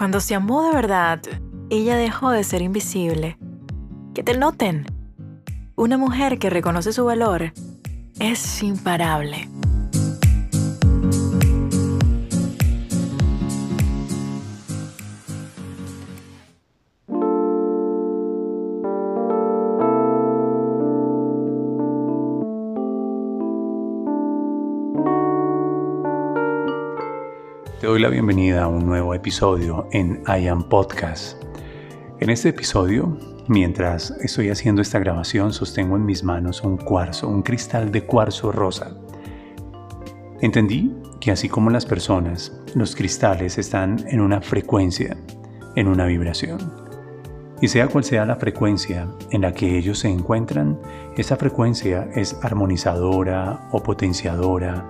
Cuando se amó de verdad, ella dejó de ser invisible. Que te noten. Una mujer que reconoce su valor es imparable. Te doy la bienvenida a un nuevo episodio en I Am Podcast. En este episodio, mientras estoy haciendo esta grabación, sostengo en mis manos un cuarzo, un cristal de cuarzo rosa. Entendí que así como las personas, los cristales están en una frecuencia, en una vibración. Y sea cual sea la frecuencia en la que ellos se encuentran, esa frecuencia es armonizadora o potenciadora,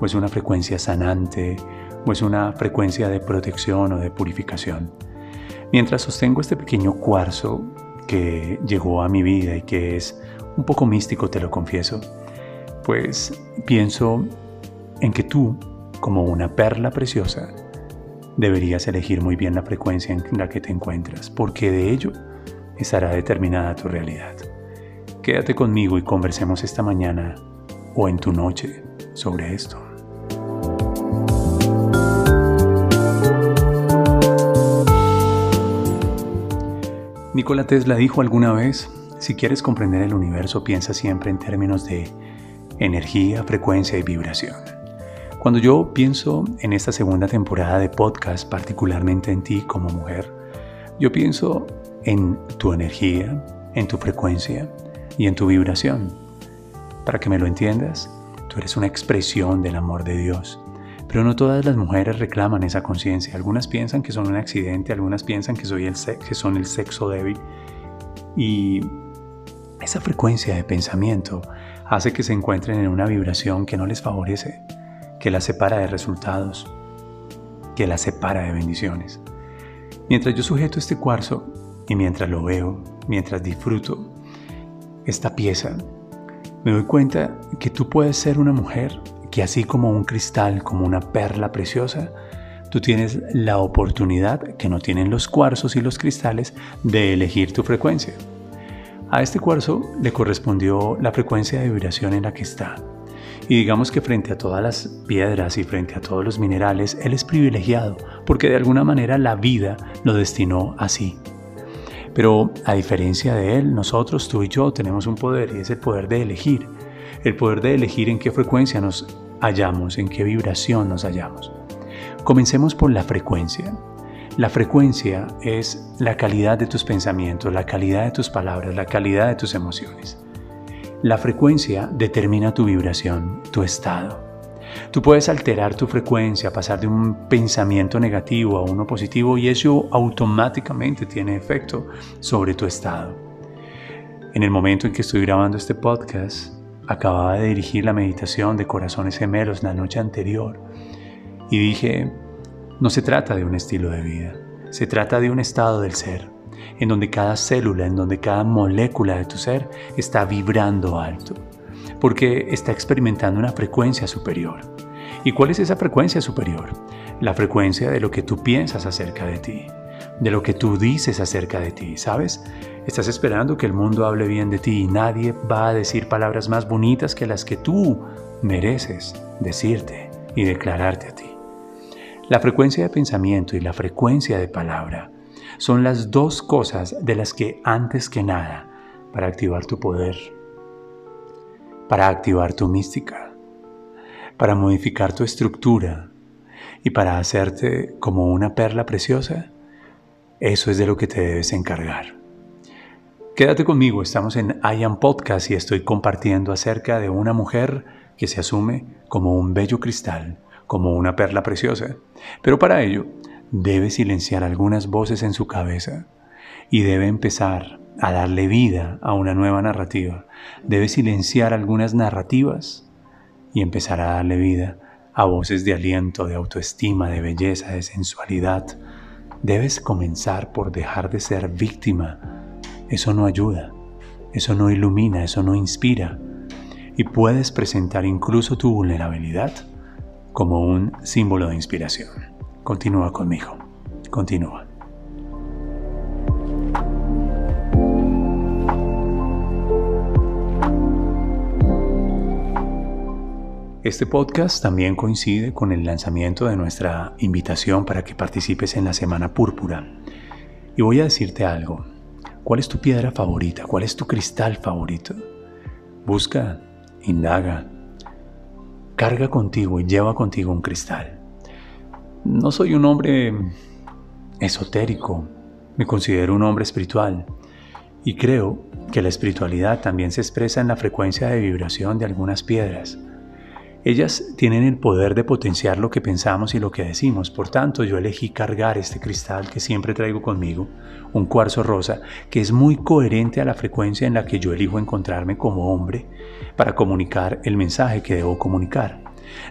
o es una frecuencia sanante, o es una frecuencia de protección o de purificación. Mientras sostengo este pequeño cuarzo que llegó a mi vida y que es un poco místico, te lo confieso, pues pienso en que tú, como una perla preciosa, deberías elegir muy bien la frecuencia en la que te encuentras, porque de ello estará determinada tu realidad. Quédate conmigo y conversemos esta mañana o en tu noche sobre esto. Nikola Tesla dijo alguna vez, si quieres comprender el universo piensa siempre en términos de energía, frecuencia y vibración. Cuando yo pienso en esta segunda temporada de podcast, particularmente en ti como mujer, yo pienso en tu energía, en tu frecuencia y en tu vibración. Para que me lo entiendas, tú eres una expresión del amor de Dios pero no todas las mujeres reclaman esa conciencia. Algunas piensan que son un accidente, algunas piensan que, soy el que son el sexo débil. Y esa frecuencia de pensamiento hace que se encuentren en una vibración que no les favorece, que las separa de resultados, que las separa de bendiciones. Mientras yo sujeto este cuarzo y mientras lo veo, mientras disfruto esta pieza, me doy cuenta que tú puedes ser una mujer que así como un cristal, como una perla preciosa, tú tienes la oportunidad que no tienen los cuarzos y los cristales de elegir tu frecuencia. A este cuarzo le correspondió la frecuencia de vibración en la que está. Y digamos que frente a todas las piedras y frente a todos los minerales, él es privilegiado, porque de alguna manera la vida lo destinó así. Pero a diferencia de él, nosotros, tú y yo, tenemos un poder y es el poder de elegir. El poder de elegir en qué frecuencia nos hallamos, en qué vibración nos hallamos. Comencemos por la frecuencia. La frecuencia es la calidad de tus pensamientos, la calidad de tus palabras, la calidad de tus emociones. La frecuencia determina tu vibración, tu estado. Tú puedes alterar tu frecuencia, pasar de un pensamiento negativo a uno positivo y eso automáticamente tiene efecto sobre tu estado. En el momento en que estoy grabando este podcast, Acababa de dirigir la meditación de corazones gemelos la noche anterior y dije, no se trata de un estilo de vida, se trata de un estado del ser, en donde cada célula, en donde cada molécula de tu ser está vibrando alto, porque está experimentando una frecuencia superior. ¿Y cuál es esa frecuencia superior? La frecuencia de lo que tú piensas acerca de ti, de lo que tú dices acerca de ti, ¿sabes? Estás esperando que el mundo hable bien de ti y nadie va a decir palabras más bonitas que las que tú mereces decirte y declararte a ti. La frecuencia de pensamiento y la frecuencia de palabra son las dos cosas de las que antes que nada, para activar tu poder, para activar tu mística, para modificar tu estructura y para hacerte como una perla preciosa, eso es de lo que te debes encargar. Quédate conmigo, estamos en I Am Podcast y estoy compartiendo acerca de una mujer que se asume como un bello cristal, como una perla preciosa. Pero para ello debe silenciar algunas voces en su cabeza y debe empezar a darle vida a una nueva narrativa. Debe silenciar algunas narrativas y empezar a darle vida a voces de aliento, de autoestima, de belleza, de sensualidad. Debes comenzar por dejar de ser víctima eso no ayuda, eso no ilumina, eso no inspira. Y puedes presentar incluso tu vulnerabilidad como un símbolo de inspiración. Continúa conmigo. continúa. Este podcast también coincide con el lanzamiento de nuestra invitación para que participes en la Semana Púrpura. Y voy a decirte algo. ¿Cuál es tu piedra favorita? ¿Cuál es tu cristal favorito? Busca, indaga, carga contigo y lleva contigo un cristal. No soy un hombre esotérico, me considero un hombre espiritual y creo que la espiritualidad también se expresa en la frecuencia de vibración de algunas piedras. Ellas tienen el poder de potenciar lo que pensamos y lo que decimos. Por tanto, yo elegí cargar este cristal que siempre traigo conmigo, un cuarzo rosa, que es muy coherente a la frecuencia en la que yo elijo encontrarme como hombre para comunicar el mensaje que debo comunicar.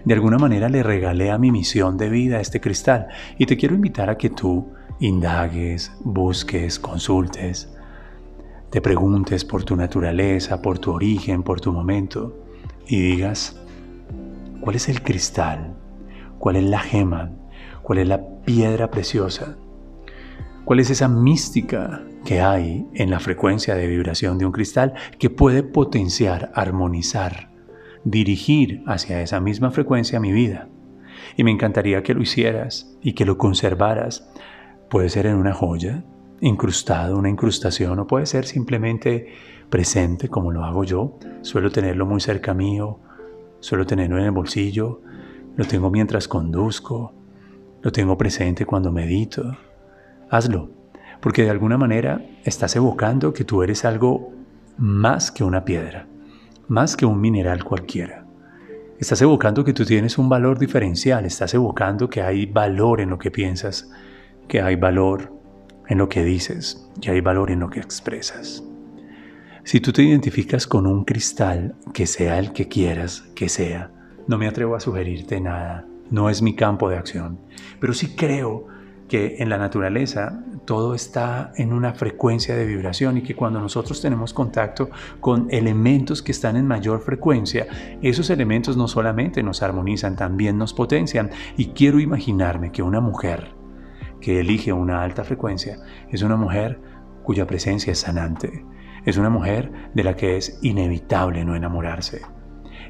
De alguna manera le regalé a mi misión de vida este cristal y te quiero invitar a que tú indagues, busques, consultes, te preguntes por tu naturaleza, por tu origen, por tu momento y digas, ¿Cuál es el cristal? ¿Cuál es la gema? ¿Cuál es la piedra preciosa? ¿Cuál es esa mística que hay en la frecuencia de vibración de un cristal que puede potenciar, armonizar, dirigir hacia esa misma frecuencia mi vida? Y me encantaría que lo hicieras y que lo conservaras. Puede ser en una joya, incrustado, una incrustación, o puede ser simplemente presente como lo hago yo. Suelo tenerlo muy cerca mío Suelo tenerlo en el bolsillo, lo tengo mientras conduzco, lo tengo presente cuando medito. Hazlo, porque de alguna manera estás evocando que tú eres algo más que una piedra, más que un mineral cualquiera. Estás evocando que tú tienes un valor diferencial, estás evocando que hay valor en lo que piensas, que hay valor en lo que dices, que hay valor en lo que expresas. Si tú te identificas con un cristal, que sea el que quieras que sea, no me atrevo a sugerirte nada, no es mi campo de acción, pero sí creo que en la naturaleza todo está en una frecuencia de vibración y que cuando nosotros tenemos contacto con elementos que están en mayor frecuencia, esos elementos no solamente nos armonizan, también nos potencian. Y quiero imaginarme que una mujer que elige una alta frecuencia es una mujer cuya presencia es sanante, es una mujer de la que es inevitable no enamorarse.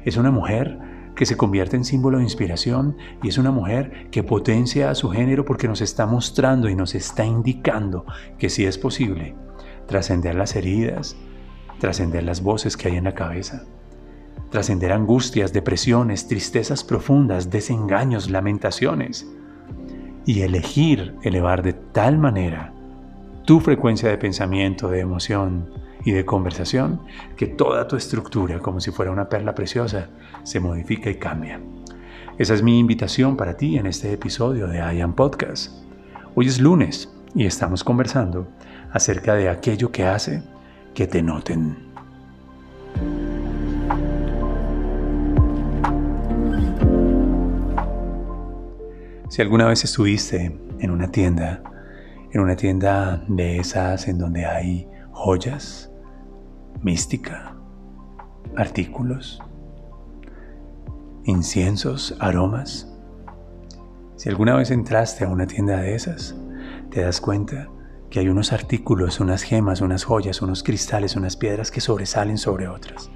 Es una mujer que se convierte en símbolo de inspiración y es una mujer que potencia a su género porque nos está mostrando y nos está indicando que sí es posible trascender las heridas, trascender las voces que hay en la cabeza, trascender angustias, depresiones, tristezas profundas, desengaños, lamentaciones y elegir elevar de tal manera tu frecuencia de pensamiento, de emoción, y de conversación que toda tu estructura, como si fuera una perla preciosa, se modifica y cambia. Esa es mi invitación para ti en este episodio de I Am Podcast. Hoy es lunes y estamos conversando acerca de aquello que hace que te noten. Si alguna vez estuviste en una tienda, en una tienda de esas en donde hay joyas, mística, artículos, inciensos, aromas. Si alguna vez entraste a una tienda de esas, te das cuenta que hay unos artículos, unas gemas, unas joyas, unos cristales, unas piedras que sobresalen sobre otras.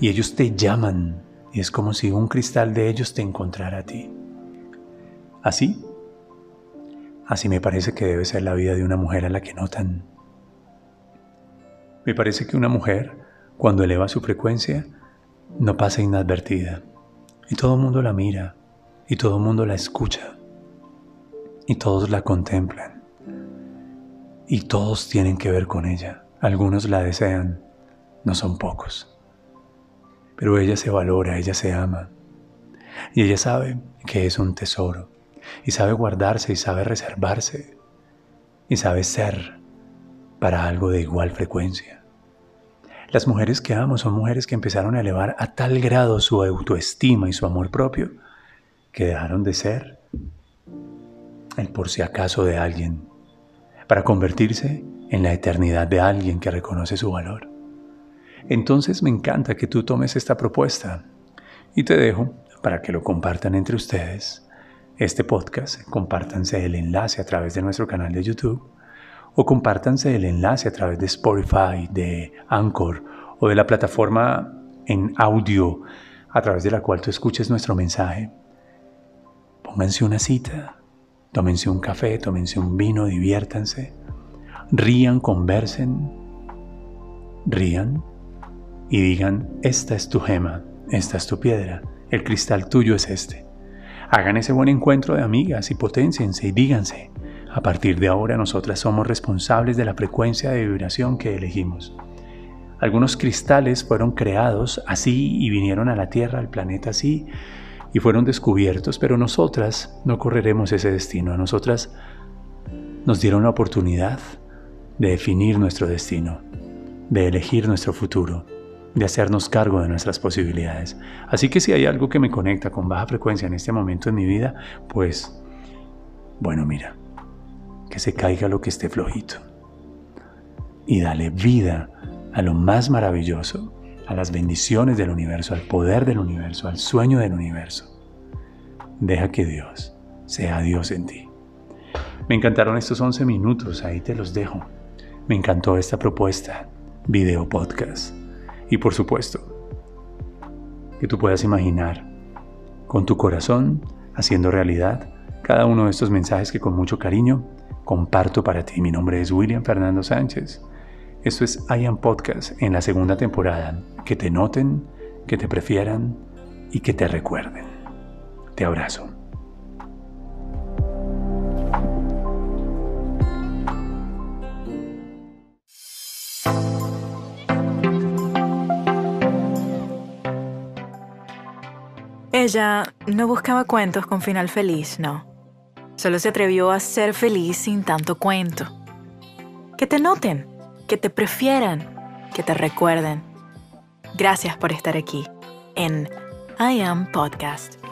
Y ellos te llaman y es como si un cristal de ellos te encontrara a ti. Así, así me parece que debe ser la vida de una mujer a la que notan me parece que una mujer, cuando eleva su frecuencia, no pasa inadvertida. Y todo el mundo la mira, y todo el mundo la escucha, y todos la contemplan. Y todos tienen que ver con ella. Algunos la desean, no son pocos. Pero ella se valora, ella se ama. Y ella sabe que es un tesoro. Y sabe guardarse y sabe reservarse. Y sabe ser para algo de igual frecuencia. Las mujeres que amo son mujeres que empezaron a elevar a tal grado su autoestima y su amor propio que dejaron de ser el por si acaso de alguien para convertirse en la eternidad de alguien que reconoce su valor. Entonces me encanta que tú tomes esta propuesta y te dejo para que lo compartan entre ustedes este podcast, compártanse el enlace a través de nuestro canal de YouTube o compártanse el enlace a través de Spotify, de Anchor o de la plataforma en audio a través de la cual tú escuches nuestro mensaje. Pónganse una cita, tómense un café, tómense un vino, diviértanse, rían, conversen, rían y digan, esta es tu gema, esta es tu piedra, el cristal tuyo es este. Hagan ese buen encuentro de amigas y potenciense y díganse, a partir de ahora nosotras somos responsables de la frecuencia de vibración que elegimos. Algunos cristales fueron creados así y vinieron a la Tierra, al planeta así, y fueron descubiertos, pero nosotras no correremos ese destino. A nosotras nos dieron la oportunidad de definir nuestro destino, de elegir nuestro futuro, de hacernos cargo de nuestras posibilidades. Así que si hay algo que me conecta con baja frecuencia en este momento en mi vida, pues, bueno, mira, que se caiga lo que esté flojito. Y dale vida a lo más maravilloso, a las bendiciones del universo, al poder del universo, al sueño del universo. Deja que Dios sea Dios en ti. Me encantaron estos 11 minutos, ahí te los dejo. Me encantó esta propuesta, video podcast. Y por supuesto, que tú puedas imaginar con tu corazón haciendo realidad cada uno de estos mensajes que con mucho cariño comparto para ti. Mi nombre es William Fernando Sánchez. Esto es I Am Podcast en la segunda temporada. Que te noten, que te prefieran y que te recuerden. Te abrazo. Ella no buscaba cuentos con final feliz, no. Solo se atrevió a ser feliz sin tanto cuento. Que te noten, que te prefieran, que te recuerden. Gracias por estar aquí en I Am Podcast.